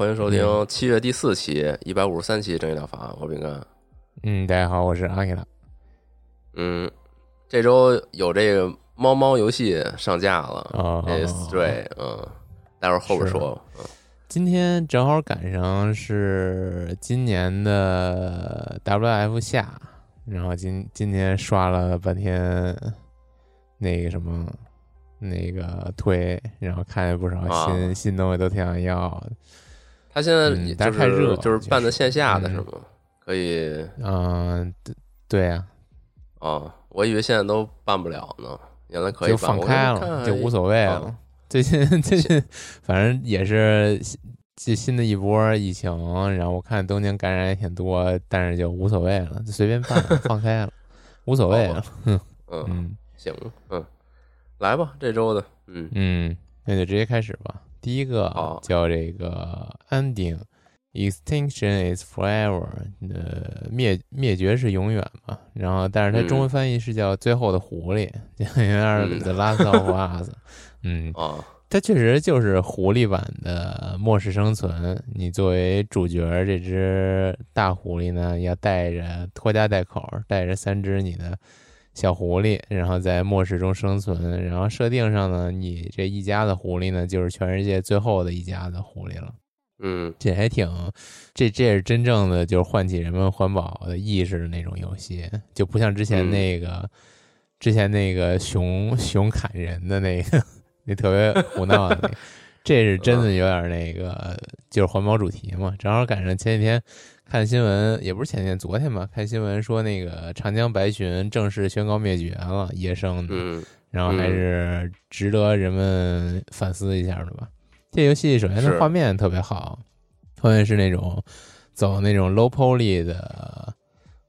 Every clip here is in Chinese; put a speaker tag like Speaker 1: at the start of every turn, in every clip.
Speaker 1: 欢迎收听七月第四期一百五十三期正义疗法，我饼干。
Speaker 2: 嗯，大家好，我是阿 K 拉。
Speaker 1: 嗯，这周有这个猫猫游戏上架了，
Speaker 2: 啊
Speaker 1: 这 Stray，嗯，待会儿后边说。嗯
Speaker 2: 今天正好赶上是今年的 WF 下，然后今今天刷了半天那个什么那个推，然后看见不少新、
Speaker 1: 啊
Speaker 2: 新东西，都挺想要的。
Speaker 1: 他现在就
Speaker 2: 但是太热
Speaker 1: 就是办的线下的
Speaker 2: 嗯
Speaker 1: 是吗？可以
Speaker 2: 嗯、对对呀、
Speaker 1: 啊，我以为现在都办不了呢，原来可以
Speaker 2: 就放开了，就无所谓了。
Speaker 1: 啊
Speaker 2: 最近最近反正也是新新的一波疫情，然后我看东京感染也挺多，但是就无所谓了，就随便办，放开了，无所谓了。
Speaker 1: 嗯，
Speaker 2: 嗯
Speaker 1: 行，嗯，来吧，这周的，嗯
Speaker 2: 嗯，那就直接开始吧。第一个叫这个 ending。Extinction is forever，呃，灭灭绝是永远嘛。然后，但是它中文翻译是叫最后的狐狸，就有点 The Last of Us。嗯，
Speaker 1: 啊，
Speaker 2: 它确实就是狐狸版的末世生存。你作为主角，这只大狐狸呢，要带着拖家带口，带着三只你的小狐狸，然后在末世中生存。然后设定上呢，你这一家的狐狸呢，就是全世界最后的一家的狐狸了。
Speaker 1: 嗯
Speaker 2: 这还挺，这这也是真正的就是唤起人们环保的意识的那种游戏，就不像之前
Speaker 1: 嗯
Speaker 2: 那个，之前那个熊熊砍人的那个，那特别胡闹的那个，这是真的有点那个，就是环保主题嘛。正好赶上前几天看新闻，也不是前天，昨天吧，看新闻说那个长江白鲟正式宣告灭绝了，野生的，
Speaker 1: 嗯
Speaker 2: 然后还是值得人们反思一下的吧。这游戏首先它
Speaker 1: 是。
Speaker 2: 画面特别好，画面是那种走那种 low poly 的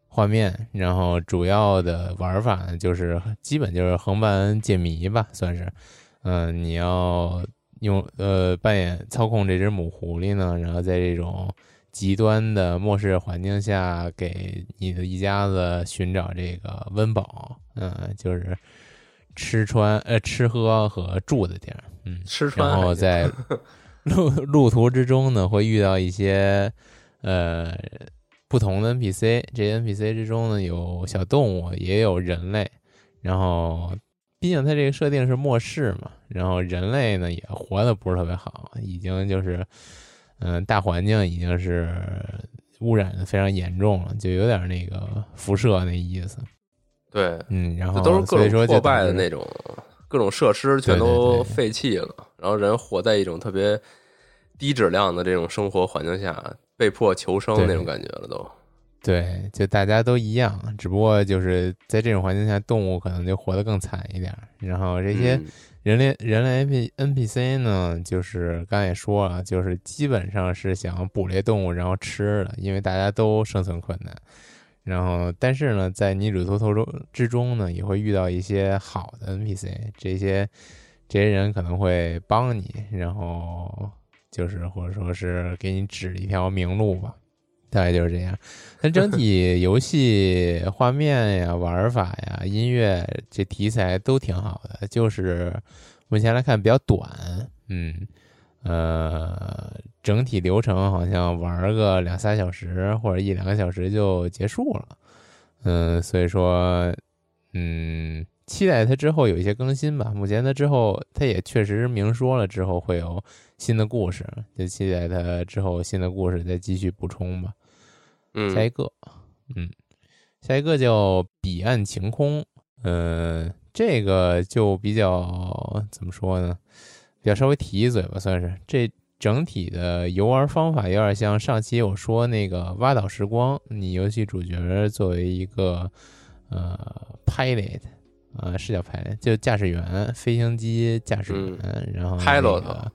Speaker 2: 画面，然后主要的玩法呢就是基本就是横版解谜吧，算是，嗯、你要用呃扮演操控这只母狐狸呢，然后在这种极端的末世环境下，给你的一家子寻找这个温饱，嗯、就是吃穿呃吃喝和住的地儿，嗯，
Speaker 1: 吃穿
Speaker 2: 然后在 路路途之中呢，会遇到一些呃不同的 NPC，这些 NPC 之中呢有小动物，也有人类，然后毕竟它这个设定是末世嘛，然后人类呢也活得不是特别好，已经就是嗯、大环境已经是污染的非常严重了，就有点那个辐射那意思，
Speaker 1: 对，
Speaker 2: 嗯，然后
Speaker 1: 都是各种破败的那种，各种设施全都废弃了，然后人活在一种特别低质量的这种生活环境下，被迫求生
Speaker 2: 对
Speaker 1: 那种感觉了都。
Speaker 2: 对，就大家都一样，只不过就是在这种环境下，动物可能就活得更惨一点。然后这些
Speaker 1: 嗯
Speaker 2: 人类、人类 N P N P C 呢，就是刚才也说了，就是基本上是想捕猎动物然后吃的，因为大家都生存困难。然后，但是呢，在你旅途途中之中呢，也会遇到一些好的 N P C，这些这些人可能会帮你，然后就是或者说是给你指一条明路吧。大概就是这样。它整体 游戏画面呀、玩法呀、音乐这题材都挺好的，就是目前来看比较短，嗯，呃，整体流程好像玩个两三小时或者一两个小时就结束了，嗯，所以说，嗯，期待它之后有一些更新吧。目前它之后，它也确实明说了之后会有新的故事，就期待它之后新的故事再继续补充吧。
Speaker 1: 嗯，
Speaker 2: 下一个，嗯，下一个叫彼岸晴空，呃，这个就比较怎么说呢？比较稍微提一嘴吧，算是。这整体的游玩方法有点像上期我说那个挖岛时光，你游戏主角作为一个呃 pilot 啊、是叫 pilot，就驾驶员，飞行机驾驶员，然后、那
Speaker 1: Pilot
Speaker 2: 个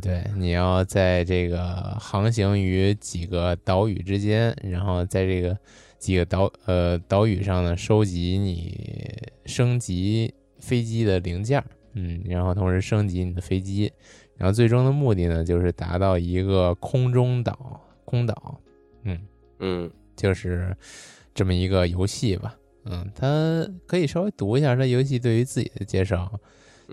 Speaker 2: 对，你要在这个航行于几个岛屿之间，然后在这个几个岛呃岛屿上呢，收集你升级飞机的零件儿，嗯，然后同时升级你的飞机，然后最终的目的呢，就是达到一个空中岛空岛，嗯，
Speaker 1: 嗯
Speaker 2: 就是这么一个游戏吧。嗯，它可以稍微读一下它游戏对于自己的介绍。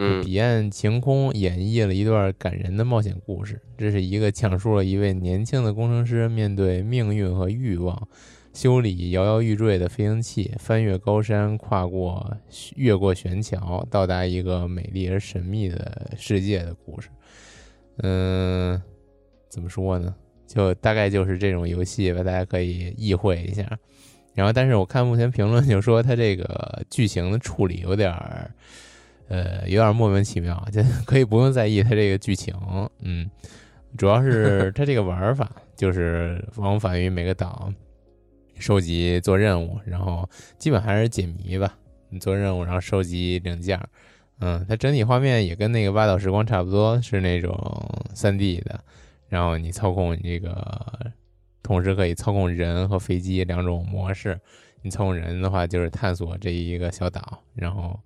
Speaker 1: 嗯
Speaker 2: 彼岸晴空演绎了一段感人的冒险故事。这是一个讲述了一位年轻的工程师面对命运和欲望，修理摇摇欲坠的飞行器，翻越高山，跨过越过悬桥，到达一个美丽而神秘的世界的故事。嗯，怎么说呢？就大概就是这种游戏吧，大家可以意会一下。然后，但是我看目前评论就说它这个剧情的处理有点儿，呃，有点莫名其妙，就可以不用在意它这个剧情，嗯，主要是 它这个玩法，就是往返于每个岛，收集做任务，然后基本还是解谜吧，你做任务然后收集零件，嗯，它整体画面也跟那个《挖岛时光》差不多，是那种三 D 的，然后你操控你这个，同时可以操控人和飞机两种模式。你操控人的话，就是探索这一个小岛，然后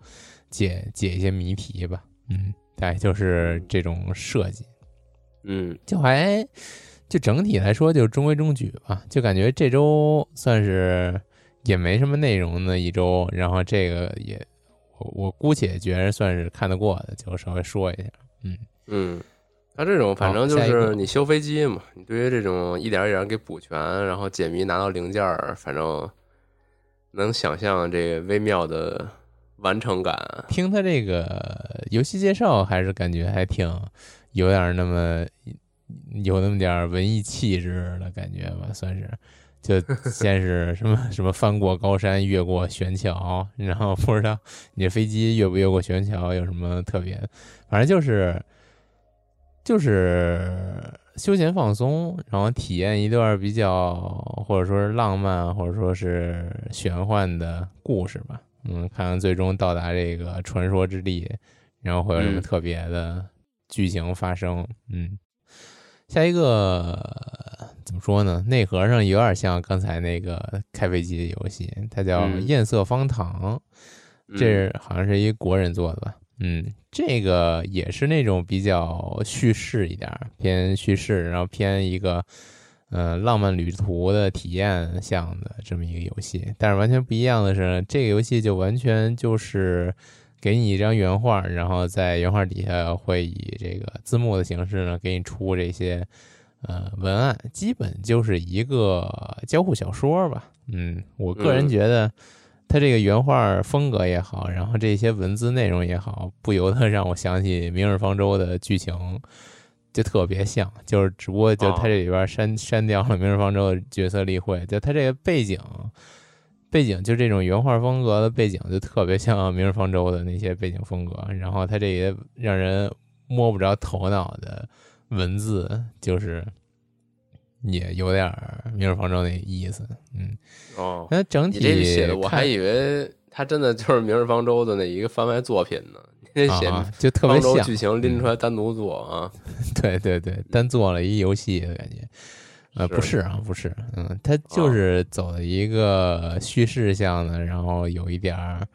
Speaker 2: 解解一些谜题吧。嗯，对就是这种设计，
Speaker 1: 嗯
Speaker 2: 就还就整体来说就中规中矩吧。就感觉这周算是也没什么内容的一周，然后这个也我我姑且觉得算是看得过的，就稍微说一下。嗯，
Speaker 1: 嗯，他这种反正就是你修飞机嘛，你对于这种一点一点给补全，然后解谜拿到零件儿，反正能想象这个微妙的完成感。
Speaker 2: 听他这个游戏介绍，还是感觉还挺有点那么有那么点文艺气质的感觉吧，算是。就 先是什么什么翻过高山，越过悬桥，然后不知道你这飞机越不越过悬桥有什么特别，反正就是就是休闲放松，然后体验一段比较或者说是浪漫或者说是玄幻的故事吧。嗯，看看最终到达这个传说之地，然后会有什么
Speaker 1: 嗯
Speaker 2: 特别的剧情发生。嗯，下一个怎么说呢？内核上有点像刚才那个开飞机的游戏，它叫
Speaker 1: 嗯《
Speaker 2: 艳色方糖》。
Speaker 1: 嗯
Speaker 2: 这好像是一国人做的吧？嗯，这个也是那种比较叙事一点，偏叙事，然后偏一个呃浪漫旅途的体验向的这么一个游戏。但是完全不一样的是，这个游戏就完全就是给你一张原画，然后在原画底下会以这个字幕的形式呢给你出这些呃文案，基本就是一个交互小说吧。嗯，我个人
Speaker 1: 嗯
Speaker 2: 觉得。它这个原画风格也好，然后这些文字内容也好，不由得让我想起《明日方舟》的剧情，就特别像。就是只不过就他这里边删、删掉了《明日方舟》的角色例会，就他这个背景，背景就这种原画风格的背景，就特别像《明日方舟》的那些背景风格。然后他这些让人摸不着头脑的文字，就是也有点《明日方舟》那意思。嗯，
Speaker 1: 哦，
Speaker 2: 那整体
Speaker 1: 写的我还以为他真的就是《明日方舟》的那一个番外作品呢。你这写
Speaker 2: 啊，就特别像，
Speaker 1: 剧情拎出来单独做啊，
Speaker 2: 对对对，单做了一游戏的感觉。呃，不是啊，不是，嗯，它就是走的一个叙事向的，然后有一点儿，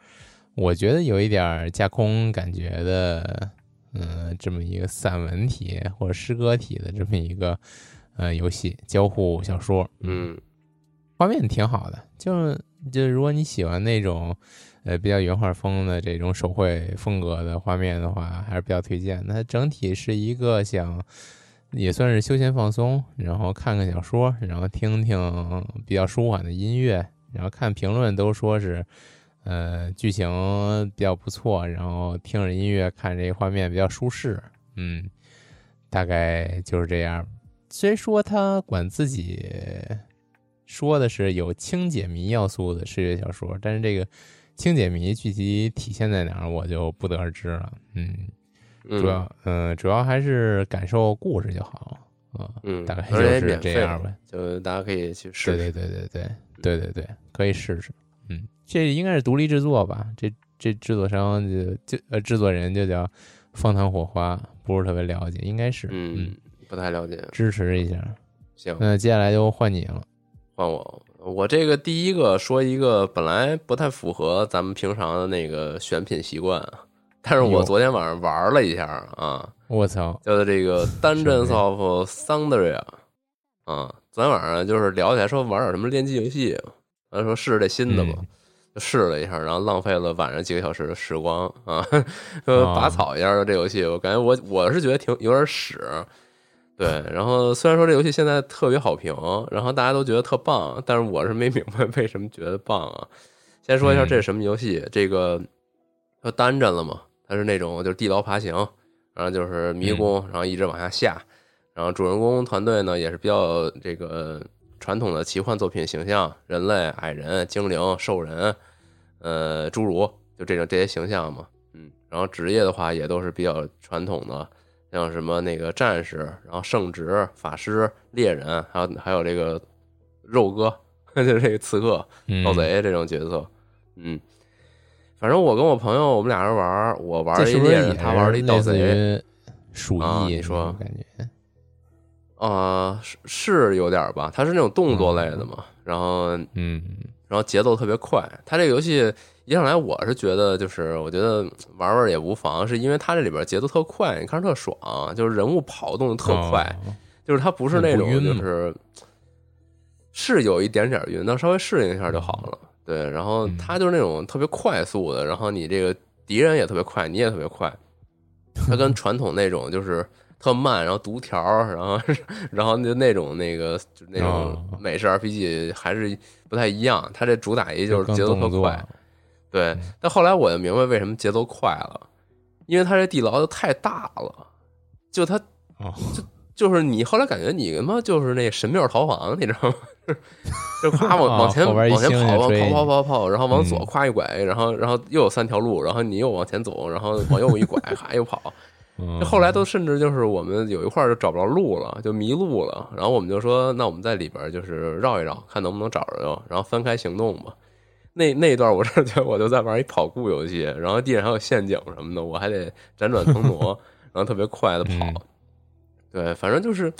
Speaker 2: 我觉得有一点儿架空感觉的，嗯，这么一个散文体或者诗歌体的这么一个呃游戏交互小说，
Speaker 1: 嗯
Speaker 2: 画面挺好的，就是就如果你喜欢那种呃比较原画风的这种手绘风格的画面的话，还是比较推荐的。它整体是一个想也算是休闲放松，然后看看小说，然后听听比较舒缓的音乐，然后看评论都说是呃剧情比较不错，然后听着音乐看这个画面比较舒适，嗯，大概就是这样。虽说他管自己说的是有轻解谜要素的视觉小说，但是这个轻解谜具体体现在哪儿，我就不得而知了。嗯，
Speaker 1: 嗯
Speaker 2: 主要嗯、主要还是感受故事就好啊。
Speaker 1: 嗯，
Speaker 2: 大概就是这样呗。
Speaker 1: 就大家可以去试试。
Speaker 2: 对对对对对对对对，可以试试。嗯，这应该是独立制作吧？这这制作商就就呃制作人就叫方糖火花，不是特别了解，应该是
Speaker 1: 嗯，不太了解。
Speaker 2: 支持一下。
Speaker 1: 行，
Speaker 2: 那接下来就换你了。
Speaker 1: 换我，我这个第一个说一个本来不太符合咱们平常的那个选品习惯，但是我昨天晚上玩了一下啊，
Speaker 2: 我操！
Speaker 1: 叫做这个 《Dungeons of Thundria》啊，昨天晚上就是聊起来说玩点什么联机游戏，他说试试这新的吧，
Speaker 2: 嗯
Speaker 1: 就试了一下，然后浪费了晚上几个小时的时光啊，拔草一样的这游戏，我感觉我我是觉得挺有点屎。对，然后虽然说这游戏现在特别好评，然后大家都觉得特棒，但是我是没明白为什么觉得棒啊。先说一下
Speaker 2: 嗯
Speaker 1: 这是什么游戏，这个它单帧了嘛，它是那种就是地牢爬行，然后就是迷宫，然后一直往下下，然后主人公团队呢也是比较这个传统的奇幻作品形象，人类、矮人、精灵、兽人，呃，侏儒，就这种这些形象嘛，嗯，然后职业的话也都是比较传统的，像什么那个战士，然后圣职、法师、猎人，还有还有这个肉哥，就是这个刺客、
Speaker 2: 嗯
Speaker 1: 盗贼这种角色，嗯，反正我跟我朋友我们俩人玩，我玩儿一猎人，他玩儿一盗贼，
Speaker 2: 于鼠疫？
Speaker 1: 啊你说
Speaker 2: 感觉
Speaker 1: 啊、是是有点吧，他是那种动作类的嘛，然后
Speaker 2: 嗯
Speaker 1: 然后节奏特别快。它这个游戏一上来，我是觉得就是我觉得玩玩也无妨，是因为它这里边节奏特快，你看着特爽，就是人物跑动特快，
Speaker 2: 哦
Speaker 1: 就是它不是那种就是是有一点点晕，但稍微适应一下就好了。对，然后
Speaker 2: 嗯
Speaker 1: 它就是那种特别快速的，然后你这个敌人也特别快，你也特别快。它跟传统那种就是特慢，然后读条，然后然后就那种那个就那种
Speaker 2: 哦
Speaker 1: 美式 RPG 还是不太一样。它这主打一就是节奏特快，对。但后来我就明白为什么节奏快了，因为它这地牢太大了，就它
Speaker 2: 就，
Speaker 1: 就是你后来感觉你他妈就是那神庙逃亡，你知道吗？就夸往往前往前跑，往跑跑跑跑，然后往左
Speaker 2: 嗯
Speaker 1: 夸一拐，然后然后又有三条路，然后你又往前走，然后往右一拐，还又跑。
Speaker 2: 嗯
Speaker 1: 后来都甚至就是我们有一块儿就找不着路了，就迷路了。然后我们就说，那我们在里边就是绕一绕，看能不能找着，然后分开行动吧。那那一段我是觉得我就在玩一跑酷游戏，然后地上还有陷阱什么的，我还得辗转腾挪，然后特别快的跑。
Speaker 2: 嗯
Speaker 1: 对，反正就是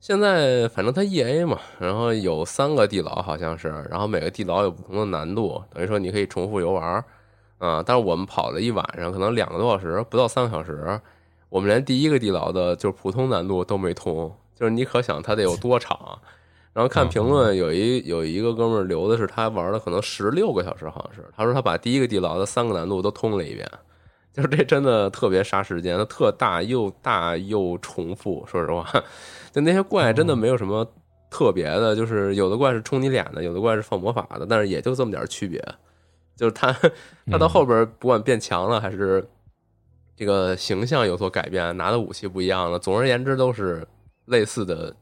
Speaker 1: 现在，反正它 E A 嘛，然后有三个地牢好像是，然后每个地牢有不同的难度，等于说你可以重复游玩儿啊。但是我们跑了一晚上，可能两个多小时，不到三个小时，我们连第一个地牢的就是普通难度都没通，就是你可想它得有多长。然后看评论，有一有一个哥们儿留的是他玩了可能十六个小时，好像是他说他把第一个地牢的三个难度都通了一遍，就是这真的特别杀时间，它特大又大又重复。说实话，就那些怪真的没有什么特别的，就是有的怪是冲你脸的，有的怪是放魔法的，但是也就这么点区别。就是他 他到后边不管变强了还是这个形象有所改变，拿的武器不一样了，总而言之都是类似的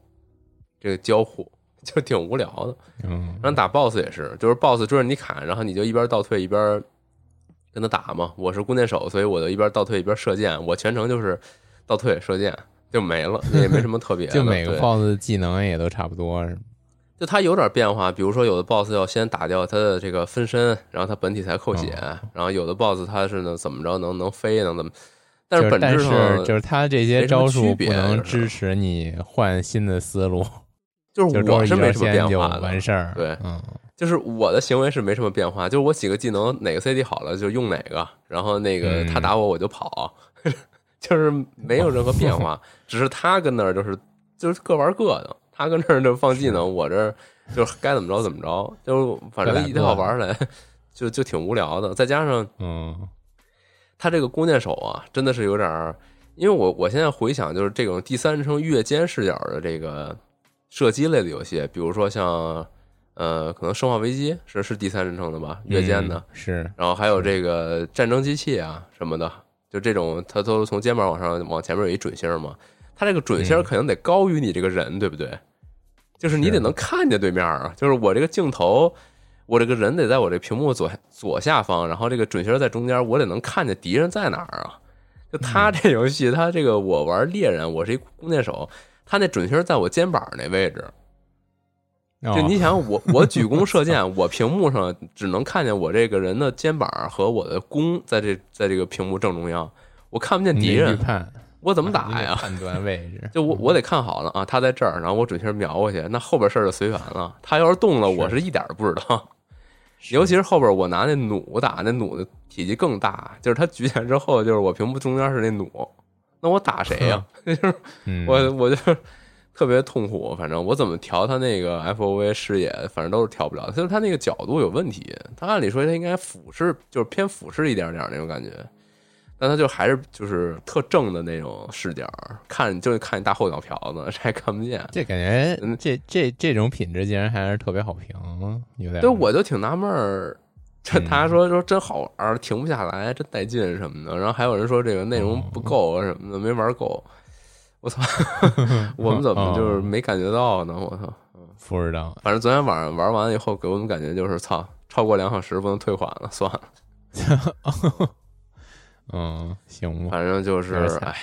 Speaker 1: 这个交互，就挺无聊的。
Speaker 2: 嗯
Speaker 1: 然后打 BOSS 也是，就是 BOSS 追着你砍，然后你就一边倒退一边跟他打嘛。我是弓箭手，所以我就一边倒退一边射箭，我全程就是倒退射箭就没了，也没什么特别的。
Speaker 2: 就每个 BOSS 技能也都差不多，是吗？
Speaker 1: 就它有点变化，比如说有的 BOSS 要先打掉他的这个分身，然后他本体才扣血，
Speaker 2: 哦
Speaker 1: 然后有的 BOSS 他是呢怎么着能能飞能怎么，但
Speaker 2: 是
Speaker 1: 本质上
Speaker 2: 是就是他这些招数不能
Speaker 1: 就是
Speaker 2: 支持你换新的思路，
Speaker 1: 就是 我是没什么变化的，
Speaker 2: 完事儿。
Speaker 1: 对
Speaker 2: 嗯，
Speaker 1: 就是我的行为是没什么变化，就是我几个技能哪个 CD 好了就用哪个，然后那个
Speaker 2: 嗯
Speaker 1: 他打我我就跑，就是没有任何变化，只是他跟那儿就是就是各玩各的，他跟那儿就放技能，我这儿就该怎么着怎么着，就反正一套玩下来就就挺无聊的，再加上
Speaker 2: 嗯。
Speaker 1: 他这个弓箭手啊，真的是有点儿，因为我我现在回想，就是这种第三人称越肩视角的这个射击类的游戏，比如说像呃，可能《生化危机》是是第三人称的吧，越肩的，
Speaker 2: 嗯是。
Speaker 1: 然后还有这个战争机器啊什么的，就这种它都从肩膀往上往前面有一准星嘛，它这个准星
Speaker 2: 嗯。
Speaker 1: 肯定得高于你这个人，对不对？就是你得能看见对面啊，就是我这个镜头，我这个人得在我这屏幕左左下方，然后这个准星在中间，我得能看见敌人在哪儿啊。就他这游戏，他这个我玩猎人，我是一弓箭手，他那准星在我肩膀那位置，就
Speaker 2: 哦
Speaker 1: 你想我我举弓射箭，我屏幕上只能看见我这个人的肩膀和我的弓在这在这个屏幕正中央，我看不见敌人，
Speaker 2: 判
Speaker 1: 我怎么打呀？
Speaker 2: 判断位置，
Speaker 1: 就我我得看好了啊，他在这儿，然后我准确瞄过去，那后边事儿就随缘了。他要是动了，我是一点儿不知道。尤其是后边我拿那弩打，那弩的体积更大，就是他举起来之后，就是我屏幕中间是那弩，那我打谁呀、就是
Speaker 2: 嗯，
Speaker 1: 我我就特别痛苦，反正我怎么调他那个 FOV 视野，反正都是调不了，就是他那个角度有问题。他按理说他应该俯视，就是偏俯视一点点那种感觉，但他就还是就是特正的那种视角，看就是看你大后脑瓢子，这还看不见。
Speaker 2: 这感觉
Speaker 1: 嗯
Speaker 2: 这这这种品质竟然还是特别好评，有点
Speaker 1: 对，我就挺纳闷儿。这
Speaker 2: 嗯
Speaker 1: 大家说说真好玩，停不下来，真带劲什么的。然后还有人说这个内容不够啊什么的，没玩够。我操，我们怎么就是没感觉到呢？我操！
Speaker 2: 不知道，
Speaker 1: 反正昨天晚上玩完以后，给我们感觉就是操，超过两小时不能退款了，算了。
Speaker 2: 嗯，行吧，
Speaker 1: 反正就是哎，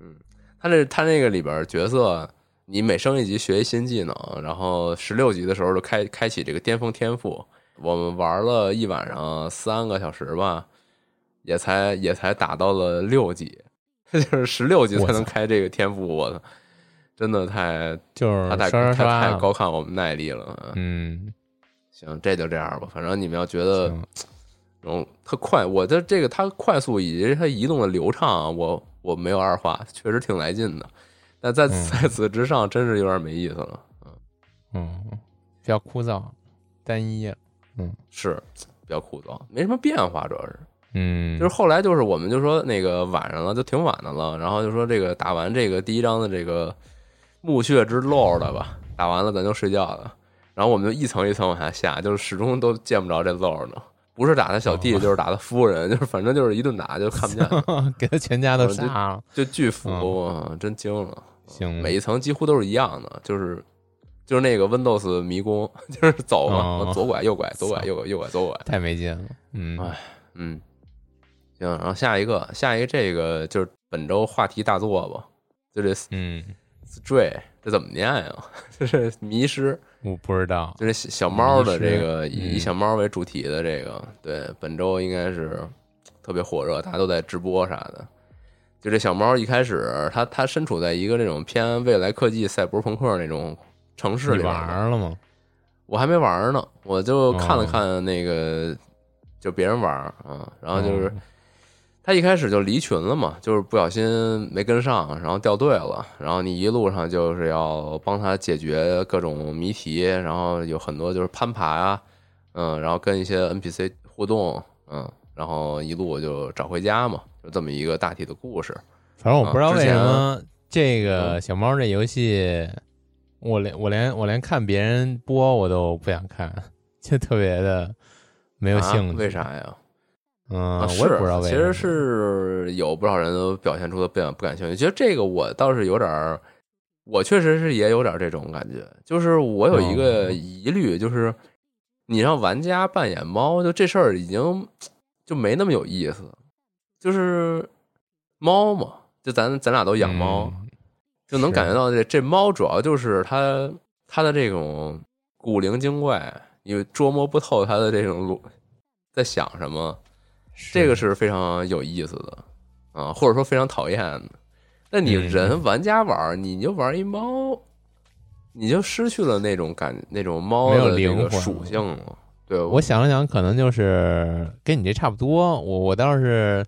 Speaker 1: 嗯，他这他那个里边角色，你每升一级学一新技能，然后十六级的时候就开开启这个巅峰天赋。我们玩了一晚上三个小时吧，也才也才打到了六级，就是十六级才能开这个天赋，我操，真的太
Speaker 2: 就是
Speaker 1: 他太他太，高看我们耐力了。
Speaker 2: 嗯，
Speaker 1: 行，这就这样吧。反正你们要觉得
Speaker 2: 行
Speaker 1: 嗯特快，我的这个它快速以及它移动的流畅啊，我我没有二话，确实挺来劲的。但在
Speaker 2: 嗯
Speaker 1: 在此之上，真是有点没意思了。
Speaker 2: 嗯，比较枯燥，单一，嗯
Speaker 1: 是比较枯燥，没什么变化，主要是
Speaker 2: 嗯，
Speaker 1: 就是后来就是我们就说那个晚上了，就挺晚的了，然后就说这个打完这个第一章的这个墓穴之 Lord 吧，打完了咱就睡觉了。然后我们就一层一层往下下，就是始终都见不着这 Lord 呢，不是打他小弟，
Speaker 2: 哦。
Speaker 1: 就是打他夫人，就是反正就是一顿打就看不见，
Speaker 2: 给他全家都
Speaker 1: 就
Speaker 2: 杀了，
Speaker 1: 就巨服，
Speaker 2: 嗯
Speaker 1: 真惊了。
Speaker 2: 行，
Speaker 1: 每一层几乎都是一样的，就是就是那个 Windows 迷宫，就是走左拐右拐，左拐右拐，右拐左拐，
Speaker 2: 太没劲了，嗯，
Speaker 1: 哎嗯，行，然后下一个，下一个这个就是本周话题大作吧，就这
Speaker 2: 嗯
Speaker 1: ，Stray，这怎么念呀？就是迷失，
Speaker 2: 我不知道，
Speaker 1: 就是小小猫的这个以小猫为主题的这个，对，本周应该是特别火热，大家都在直播啥的。就这小猫一开始，它它身处在一个这种偏未来科技、赛博朋克那种城市里
Speaker 2: 玩了吗？
Speaker 1: 我还没玩呢，我就看了
Speaker 2: 哦
Speaker 1: 看那个，就别人玩啊，然后就是
Speaker 2: 哦
Speaker 1: 他一开始就离群了嘛，就是不小心没跟上，然后掉队了，然后你一路上就是要帮他解决各种谜题，然后有很多就是攀爬啊，嗯，然后跟一些 NPC 互动，嗯，然后一路就找回家嘛，就这么一个大体的故事。
Speaker 2: 反正我不知道为什么这
Speaker 1: 嗯
Speaker 2: 个小猫这游戏，我连我连我连看别人播我都不想看，就特别的没有
Speaker 1: 啊
Speaker 2: 兴趣。
Speaker 1: 为？啥呀？
Speaker 2: 嗯，
Speaker 1: 啊，
Speaker 2: 我也不知道为
Speaker 1: 其
Speaker 2: 什么。
Speaker 1: 实是有不少人都表现出的不感不感兴趣。其实这个我倒是有点儿，我确实是也有点这种感觉。就是我有一个
Speaker 2: 哦
Speaker 1: 疑虑，就是你让玩家扮演猫，就这事儿已经就没那么有意思。就是猫嘛，就咱咱俩都养猫，
Speaker 2: 嗯
Speaker 1: 就能感觉到这这猫主要就是它它的这种古灵精怪，你捉摸不透它的这种路在想什么。这个是非常有意思的啊，或者说非常讨厌的。那你
Speaker 2: 嗯
Speaker 1: 人玩家玩，你就玩一猫，你就失去了那种感，那种猫
Speaker 2: 没有
Speaker 1: 的这个
Speaker 2: 灵魂
Speaker 1: 属性了。对，
Speaker 2: 我想了想，可能就是跟你这差不多。我我倒是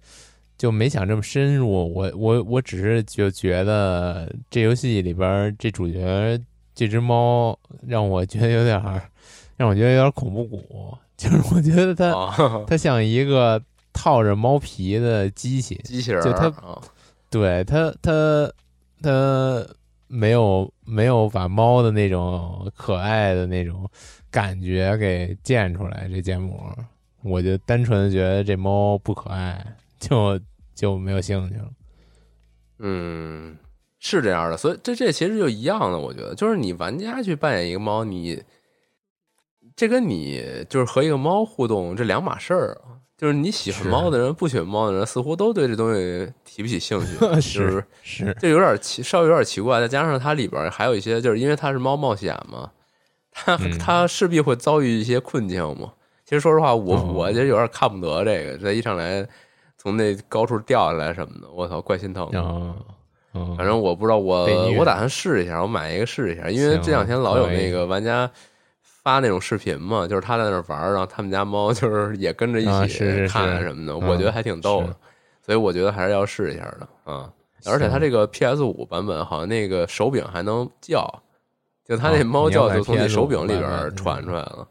Speaker 2: 就没想这么深入，我我我只是就觉得这游戏里边儿这主角这只猫让我觉得有点儿，让我觉得有点恐怖谷，就是我觉得它、
Speaker 1: 啊，
Speaker 2: 它像一个套着猫皮的机器，
Speaker 1: 机器人
Speaker 2: 就它
Speaker 1: 儿啊，
Speaker 2: 对它它它没有没有把猫的那种可爱的那种感觉给建出来，这建模，我就单纯的觉得这猫不可爱，就就没有兴趣了。
Speaker 1: 嗯，是这样的，所以这这其实就一样的，我觉得就是你玩家去扮演一个猫，你这跟你就是和一个猫互动这两码事儿啊。就是你喜欢猫的人，不喜欢猫的人，似乎都对这东西提不起兴趣，就是
Speaker 2: 是。
Speaker 1: 这有点奇，稍微有点奇怪。再加上它里边还有一些，就是因为它是猫冒险嘛，它
Speaker 2: 嗯。
Speaker 1: 它势必会遭遇一些困境嘛。其实说实话，我
Speaker 2: 哦。
Speaker 1: 我就有点看不得这个，这一上来从那高处掉下来什么的，我操，怪心疼反正我不知道，我我打算试一下，我买一个试一下，因为这两天老有那个玩家发那种视频嘛，就是他在那儿玩儿，然后他们家猫 就是也跟着一起看什么的，
Speaker 2: 嗯
Speaker 1: 我觉得还挺逗
Speaker 2: 是
Speaker 1: 的，所以我觉得还是要试一下的啊。而且它这个 PS 五版本好像那个手柄还能叫，就它那
Speaker 2: 哦
Speaker 1: 猫叫就从
Speaker 2: 那
Speaker 1: 手柄里边传出来了。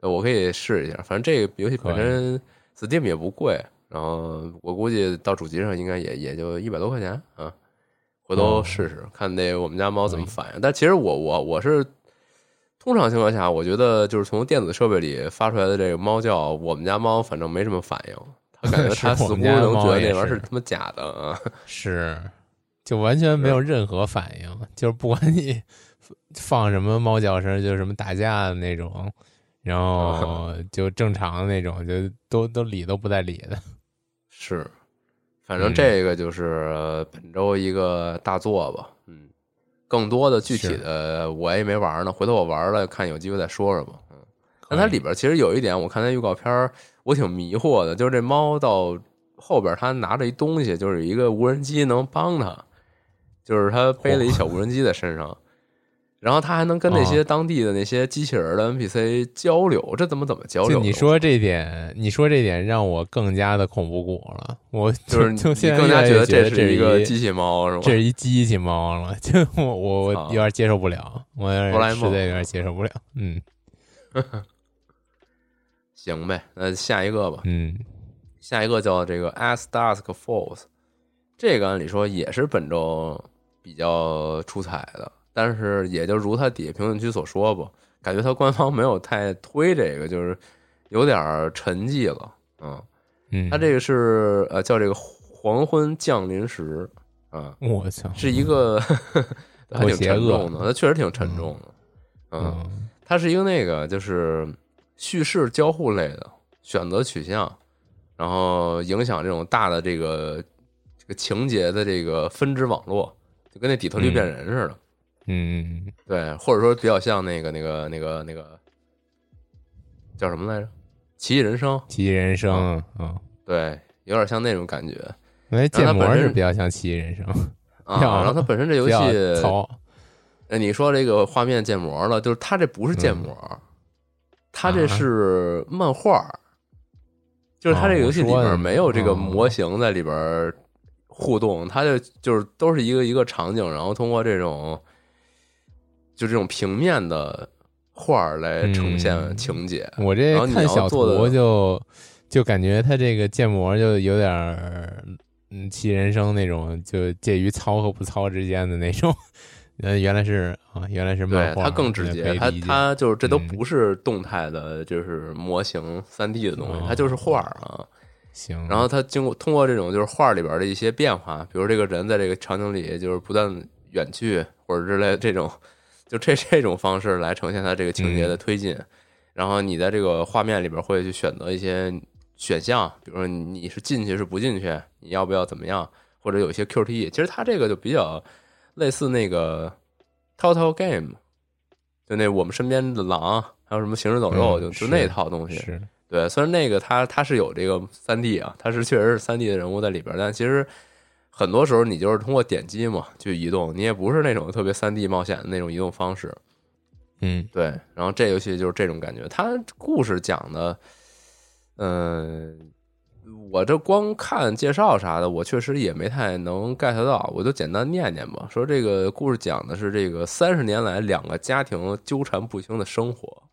Speaker 1: 对我可以试一下，反正这个游戏本身 Steam 也不贵，然后我估计到主机上应该也也就一百多块钱啊。回头
Speaker 2: 哦
Speaker 1: 试试看那我们家猫怎么反应。但其实我我我是通常情况下，我觉得就是从电子设备里发出来的这个猫叫，我们家猫反正没什么反应，它感觉
Speaker 2: 是
Speaker 1: 它似乎能觉得那玩意儿是他妈假的啊。
Speaker 2: 是，就完全没有任何反应，就是不管你放什么猫叫声，就是什么打架的那种，然后 就正常的那种，就都都理都不带理的。
Speaker 1: 是，反正
Speaker 2: 嗯
Speaker 1: 这个就是呃本周一个大作吧。嗯，更多的具体的我也没玩呢，回头我玩了看有机会再说说吧。嗯，但它里边其实有一点，我看它预告片儿，我挺迷惑的，就是这猫到后边它拿着一东西，就是一个无人机能帮它，就是它背了一小无人机在身上。然后他还能跟那些
Speaker 2: 哦
Speaker 1: 当地的那些机器人的 NPC 交流，这怎么怎么交流？
Speaker 2: 就你说这点，你说这点让我更加的恐怖谷了。我
Speaker 1: 就是
Speaker 2: 就
Speaker 1: 你更加
Speaker 2: 现在
Speaker 1: 觉
Speaker 2: 得这
Speaker 1: 这是一个机器猫，是吗？
Speaker 2: 这是一机器猫了，就我我有点接受不了，我有点实在有点接受不了。嗯
Speaker 1: 行呗，那下一个吧。
Speaker 2: 嗯，
Speaker 1: 下一个叫这个《As Dusk Falls》，这个按理说也是本周比较出彩的，但是也就如他底下评论区所说吧，感觉他官方没有太推这个，就是有点儿沉寂了。嗯，
Speaker 2: 嗯，
Speaker 1: 它这个是呃叫这个黄昏降临时啊，
Speaker 2: 我操，
Speaker 1: 是一个 还挺沉重的，它确实挺沉重的。嗯，
Speaker 2: 嗯
Speaker 1: 它是一个那个就是叙事交互类的选择取向，然后影响这种大的这个这个情节的这个分支网络，就跟那底特律变人似的。
Speaker 2: 嗯，
Speaker 1: 对，或者说比较像那个那个那个那个叫什么来着，《奇异人生》。
Speaker 2: 奇异人生，嗯，
Speaker 1: 对，有点像那种感觉。
Speaker 2: 因为建模是比较像奇异人生，
Speaker 1: 啊。然后它本身这游戏，
Speaker 2: 糙，
Speaker 1: 哎，你说这个画面建模了，就是它这不是建模，它这
Speaker 2: 啊。
Speaker 1: 是漫画，就是它这个游戏里边没有这个
Speaker 2: 哦。
Speaker 1: 模型在里边互动，它就就是都是一个一个场景，然后通过这种就这种平面的画儿来呈现
Speaker 2: 嗯
Speaker 1: 情节。
Speaker 2: 我这看小图就就感觉他这个建模就有点儿嗯其人生那种，就介于糙和不糙之间的那种。呃，原来是啊，原来是
Speaker 1: 对
Speaker 2: 漫画，
Speaker 1: 它更直接，它
Speaker 2: 以理解
Speaker 1: 它就是这都
Speaker 2: 嗯
Speaker 1: 不是动态的，就是模型三 D 的东西，
Speaker 2: 哦
Speaker 1: 它就是画儿啊。
Speaker 2: 行，
Speaker 1: 然后它经过通过这种就是画里边的一些变化，比如这个人在这个场景里就是不断远去或者之类的这种，就这 这种方式来呈现它这个情节的推进。然后你在这个画面里边会去选择一些选项，比如说你是进去是不进去，你要不要怎么样，或者有一些 QTE。其实它这个就比较类似那个 Total Game，就那我们身边的狼，还有什么行尸走肉，
Speaker 2: 嗯
Speaker 1: 就就那套东西。
Speaker 2: 是
Speaker 1: 对，虽然那个它它是有这个三 D 啊，它是确实是三 D 的人物在里边，但其实很多时候你就是通过点击嘛去移动，你也不是那种特别三 D 冒险的那种移动方式。
Speaker 2: 嗯
Speaker 1: 对，然后这游戏就是这种感觉，它故事讲的，嗯、我这光看介绍啥的，我确实也没太能 get 到，我就简单念念吧。说这个故事讲的是这个三十年来两个家庭纠缠不清的生活，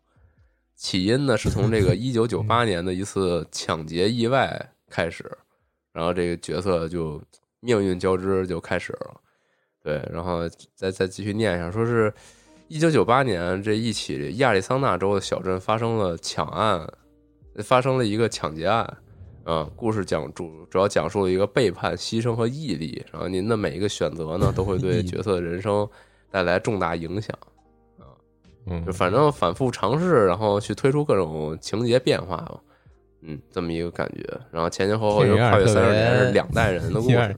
Speaker 1: 起因呢是从这个一九九八年的一次抢劫意外开始，然后这个角色就命运交织就开始了。对，然后再再继续念一下，说是一九九八年这一起亚利桑那州的小镇发生了抢案，发生了一个抢劫案，啊，故事讲主主要讲述了一个背叛、牺牲和毅力，然后您的每一个选择呢，都会对 角色的人生带来重大影响。
Speaker 2: 嗯
Speaker 1: 就，反正反复尝试，然后去推出各种情节变化吧，嗯，这么一个感觉。然后前前后后
Speaker 2: 这
Speaker 1: 又跨越三十年，是两代人的故 事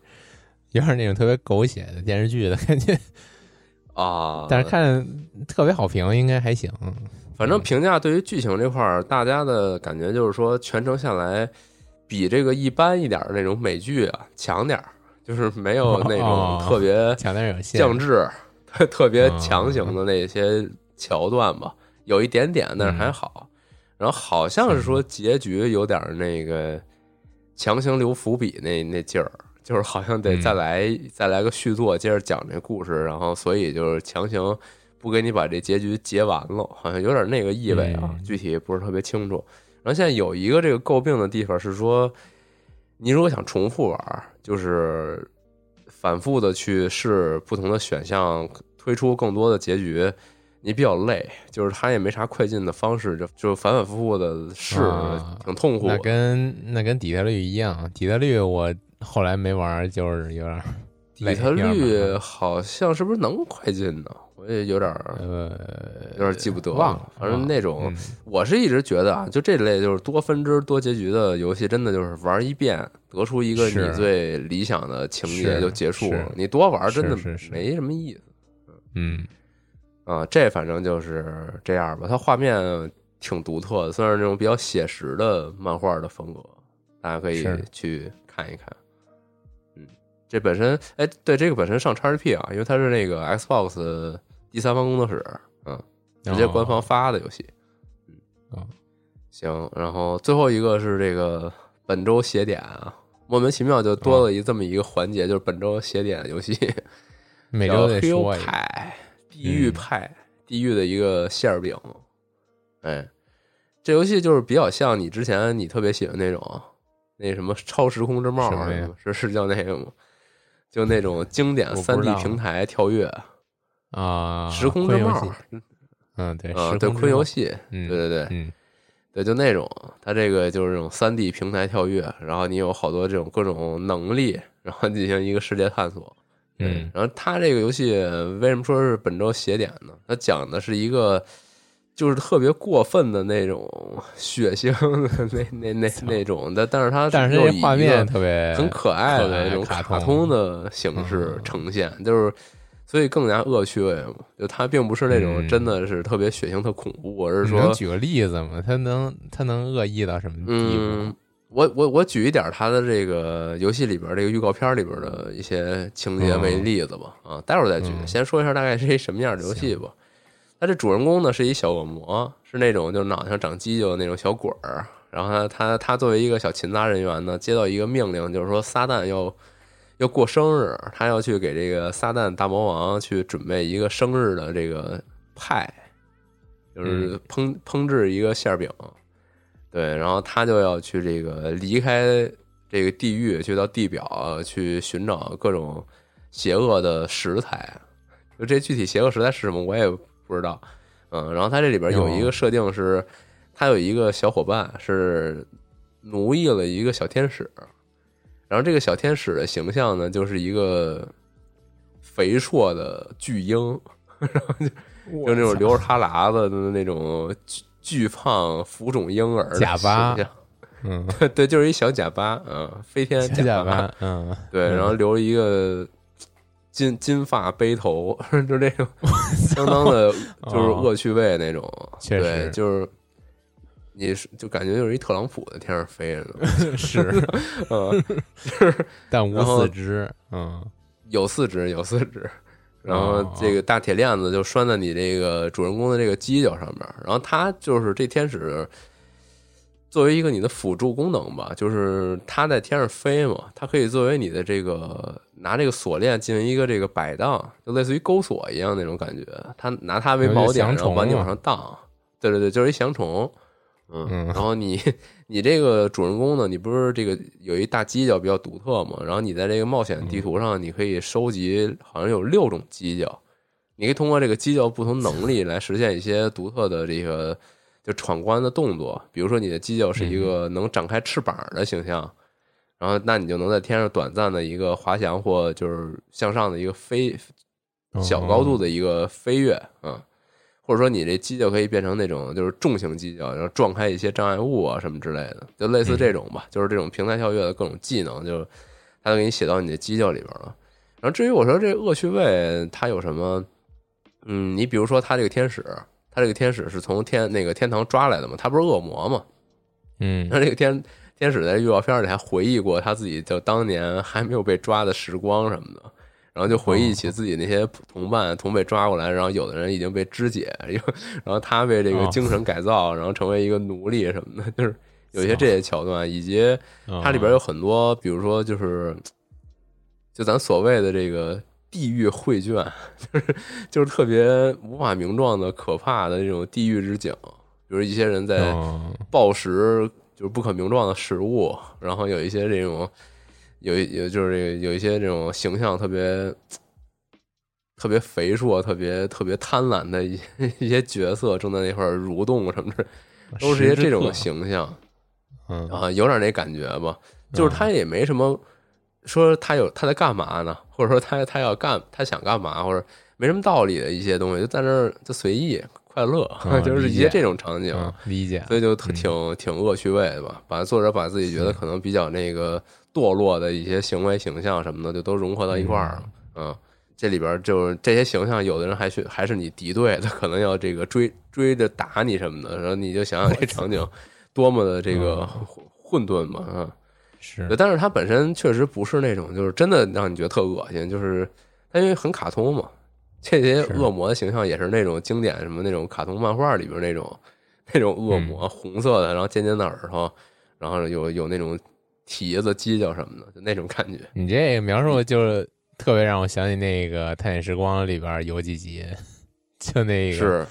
Speaker 2: 有点那种特别狗血的电视剧的感觉，
Speaker 1: 啊。
Speaker 2: 但是看特别好评，应该还行。
Speaker 1: 反正评价对于剧情这块儿，大家的感觉就是说，全程下来比这个一般一点儿的那种美剧啊强点儿，就是没有那种
Speaker 2: 哦
Speaker 1: 特别
Speaker 2: 强点有限，
Speaker 1: 降智、特特别
Speaker 2: 哦
Speaker 1: 强行的那些桥段吧，有一点点，但是还好。然后好像是说结局有点那个强行留伏笔那那劲儿，就是好像得
Speaker 2: 嗯。
Speaker 1: 再来、再来个续作，接着讲这故事，然后所以就是强行不给你把这结局结完了，好像有点那个意味啊，
Speaker 2: 嗯。
Speaker 1: 具体不是特别清楚。然后现在有一个这个诟病的地方是说，你如果想重复玩，就是反复的去试不同的选项，推出更多的结局，你比较累，就是他也没啥快进的方式，就就反反复复的试，
Speaker 2: 啊
Speaker 1: 挺痛苦的。
Speaker 2: 那跟那跟底特律一样，底特律我后来没玩，就是有点 累
Speaker 1: 底特律好像是不是能快进呢？我也有点儿
Speaker 2: 呃
Speaker 1: 有点记不得
Speaker 2: 忘了，
Speaker 1: 反正那种
Speaker 2: 嗯
Speaker 1: 我是一直觉得啊，就这类就是多分支多结局的游戏，真的就是玩一遍，得出一个你最理想的情节就结束了。你多玩真的没什么意思
Speaker 2: 嗯
Speaker 1: 啊。这反正就是这样吧，它画面挺独特的，算是那种比较写实的漫画的风格，大家可以去看一看。嗯，这本身哎，对这个本身上 XGP 啊，因为它是那个 Xbox 第三方工作室，嗯，直接官方发的游戏。
Speaker 2: 哦
Speaker 1: 行，然后最后一个是这个本周写点啊，莫名其妙就多了一这么一个环节，就是本周写点游戏，
Speaker 2: 每周得
Speaker 1: 叫
Speaker 2: 说一
Speaker 1: 地狱派，地狱的一个馅儿饼。哎，这游戏就是比较像你之前你特别喜欢那种那什么超时空之帽是是叫那个吗？就那种经典三 D 平台跳跃，
Speaker 2: 啊，
Speaker 1: 时空之帽。
Speaker 2: 嗯对，
Speaker 1: 啊，对，游戏，
Speaker 2: 嗯
Speaker 1: 对对对，
Speaker 2: 嗯。
Speaker 1: 对，就那种，它这个就是这种三 D 平台跳跃，然后你有好多这种各种能力，然后进行一个世界探索。对
Speaker 2: 嗯
Speaker 1: 然后他这个游戏为什么说是本周邪点呢？他讲的是一个就是特别过分的那种血腥的那 那那那种，但但是它
Speaker 2: 但是这画面特别
Speaker 1: 很可爱的那种
Speaker 2: 卡
Speaker 1: 卡
Speaker 2: 通
Speaker 1: 通的形式
Speaker 2: 嗯
Speaker 1: 呈现，就是所以更加恶趣味嘛。就它并不是那种
Speaker 2: 嗯
Speaker 1: 真的是特别血腥、特恐怖，而是说
Speaker 2: 举个例子嘛？他能他能恶意到什么地
Speaker 1: 嗯
Speaker 2: 步？，
Speaker 1: 我我我举一点他的这个游戏里边这个预告片里边的一些情节为例子吧。啊，待会儿再举。
Speaker 2: 嗯
Speaker 1: 先说一下大概是一什么样的游戏吧。他这主人公呢是一小恶魔，是那种就脑袋上长犄角的那种小鬼儿。然后他他他作为一个小勤杂人员呢，接到一个命令，就是说撒旦要要过生日，他要去给这个撒旦大魔王去准备一个生日的这个派，就是烹烹制一个馅儿饼。对，然后他就要去这个离开这个地狱，去到地表去寻找各种邪恶的食材。就这具体邪恶食材是什么，我也不知道。嗯，然后他这里边有一个设定是，他有一个小伙伴是奴役了一个小天使，然后这个小天使的形象呢，就是一个肥硕的巨婴，然后就就那种流着哈喇子的那种巨巨胖浮肿婴儿
Speaker 2: 假巴
Speaker 1: 对，就是一小假巴，嗯，飞天
Speaker 2: 假
Speaker 1: 巴，
Speaker 2: 巴，嗯，
Speaker 1: 对，
Speaker 2: 嗯
Speaker 1: 然后留了一个金金发背头，就这种相当的，就是恶趣味那种，对，
Speaker 2: 实
Speaker 1: 就是你是就感觉就是一特朗普在天上飞着呢，
Speaker 2: 是，
Speaker 1: 嗯，
Speaker 2: 但无四肢，嗯，
Speaker 1: 有四肢，有四肢。然后
Speaker 2: 哦
Speaker 1: 这个大铁链子就拴在你这个主人公的这个犄角上面，然后他就是这天使作为一个你的辅助功能吧，就是他在天上飞嘛，它可以作为你的这个拿这个锁链进行一个这个摆荡，就类似于钩锁一样那种感觉。他拿它为锚点，然后把你往上荡。对对对，就是一翔虫。嗯，
Speaker 2: 嗯。
Speaker 1: 然后你你这个主人公呢，你不是这个有一大犄角比较独特嘛？然后你在这个冒险地图上，你可以收集好像有六种犄角，你可以通过这个犄角不同能力来实现一些独特的这个就闯关的动作，比如说你的犄角是一个能展开翅膀的形象，然后那你就能在天上短暂的一个滑翔或就是向上的一个飞小高度的一个飞跃啊，或者说你这犄角可以变成那种就是重型犄角，然后撞开一些障碍物啊什么之类的，就类似这种吧，就是这种平台跳跃的各种技能，就它都给你写到你的犄角里边了。然后至于我说这恶趣味它有什么，嗯，你比如说它这个天使，它这个天使是从天那个天堂抓来的嘛，他不是恶魔嘛，
Speaker 2: 嗯
Speaker 1: 然后这个天天使在预告片里还回忆过他自己就当年还没有被抓的时光什么的，然后就回忆起自己那些同伴同被抓过来，然后有的人已经被肢解，然后他被这个
Speaker 2: 哦。
Speaker 1: 精神改造，然后成为一个奴隶什么的，就是有一些这些桥段，以及
Speaker 2: 嗯
Speaker 1: 它里边有很多，比如说就是就咱所谓的这个地狱绘卷，就是就是特别无法名状的可怕的这种地狱之景，比如一些人在
Speaker 2: 嗯
Speaker 1: 暴食就是不可名状的食物，然后有一些这种有有就是这个有一些这种形象特别特别肥硕、特别特别贪婪的一些 一些角色正在那块儿蠕动什么的，都是一些这种形象
Speaker 2: 嗯。
Speaker 1: 啊，有点那感觉吧。就是他也没什么说他有他在干嘛呢，或者说他他要干他想干嘛，或者没什么道理的一些东西，就在那儿就随意快乐，
Speaker 2: 嗯
Speaker 1: 就是一些这种场景。
Speaker 2: 嗯理解
Speaker 1: 所以就特挺挺恶趣味的吧，把作者把自己觉得可能比较那个堕落的一些行为形象什么的，就都融合到一块儿了。嗯，这里边就是这些形象，有的人还是还是你敌对的，可能要这个追追着打你什么的，然后你就想想这场景多么的这个混混沌嘛，嗯。
Speaker 2: 是，
Speaker 1: 但是它本身确实不是那种，就是真的让你觉得特恶心，就是它因为很卡通嘛，这些恶魔的形象也是那种经典什么那种卡通漫画里边那种那种恶魔，红色的，然后尖尖的耳朵，然后有有那种蹄子、犄角什么的，就那种感觉。
Speaker 2: 你这个描述就是特别让我想起那个《探险时光》里边有几集，就那个
Speaker 1: 是，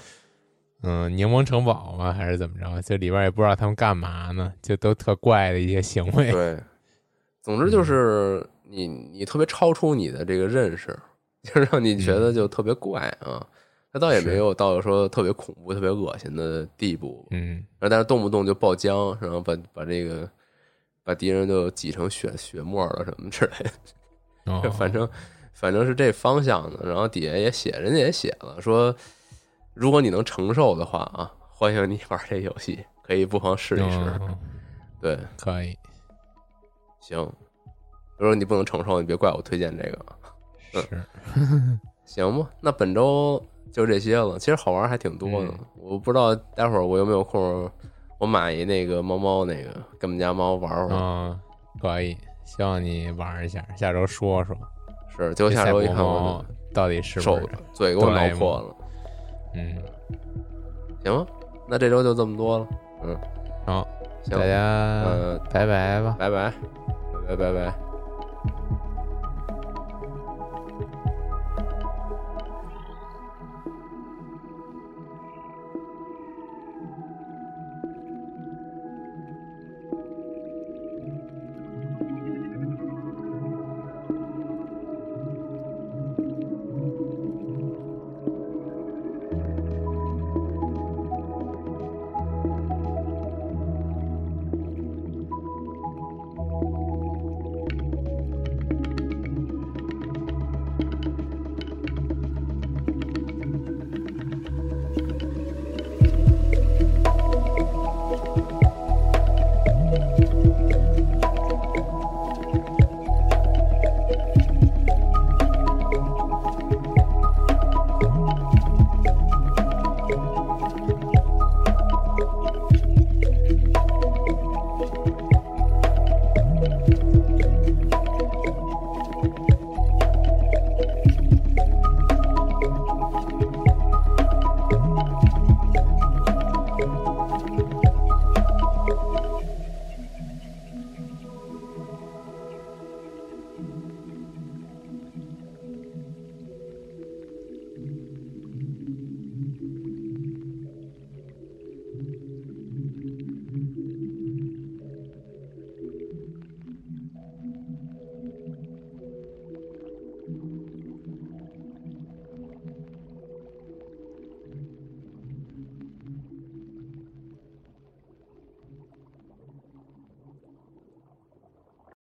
Speaker 2: 嗯柠檬城堡吗？还是怎么着？就里边也不知道他们干嘛呢，就都特怪的一些行为。
Speaker 1: 对，总之就是你你特别超出你的这个认识，就让你觉得就特别怪啊。他倒也没有到说特别恐怖、特别恶心的地步，
Speaker 2: 嗯
Speaker 1: 然后但是动不动就爆浆，然后把把这个把敌人就挤成血血沫了什么之类的，
Speaker 2: 哦，
Speaker 1: 反正反正是这方向的。然后底下也写，人家也写了说，如果你能承受的话啊，欢迎你玩这游戏，可以不妨试一试。
Speaker 2: 嗯
Speaker 1: 对，
Speaker 2: 可以
Speaker 1: 行。如果你不能承受，你别怪我推荐这个。嗯
Speaker 2: 是
Speaker 1: 行吧，那本周就这些了。其实好玩还挺多的，
Speaker 2: 嗯
Speaker 1: 我不知道待会儿我有没有空，我买一那个猫猫那个，跟我们家猫玩会儿。
Speaker 2: 嗯可以，希望你玩一下，下周说说
Speaker 1: 是，结果下周一看我
Speaker 2: 猫到底是不
Speaker 1: 手
Speaker 2: 是？
Speaker 1: 嘴给我挠破了。
Speaker 2: 嗯，
Speaker 1: 行吧，那这周就这么多了。嗯，
Speaker 2: 好，
Speaker 1: 行
Speaker 2: 大，家
Speaker 1: 呃，
Speaker 2: 拜拜吧。
Speaker 1: 拜拜，拜拜拜拜。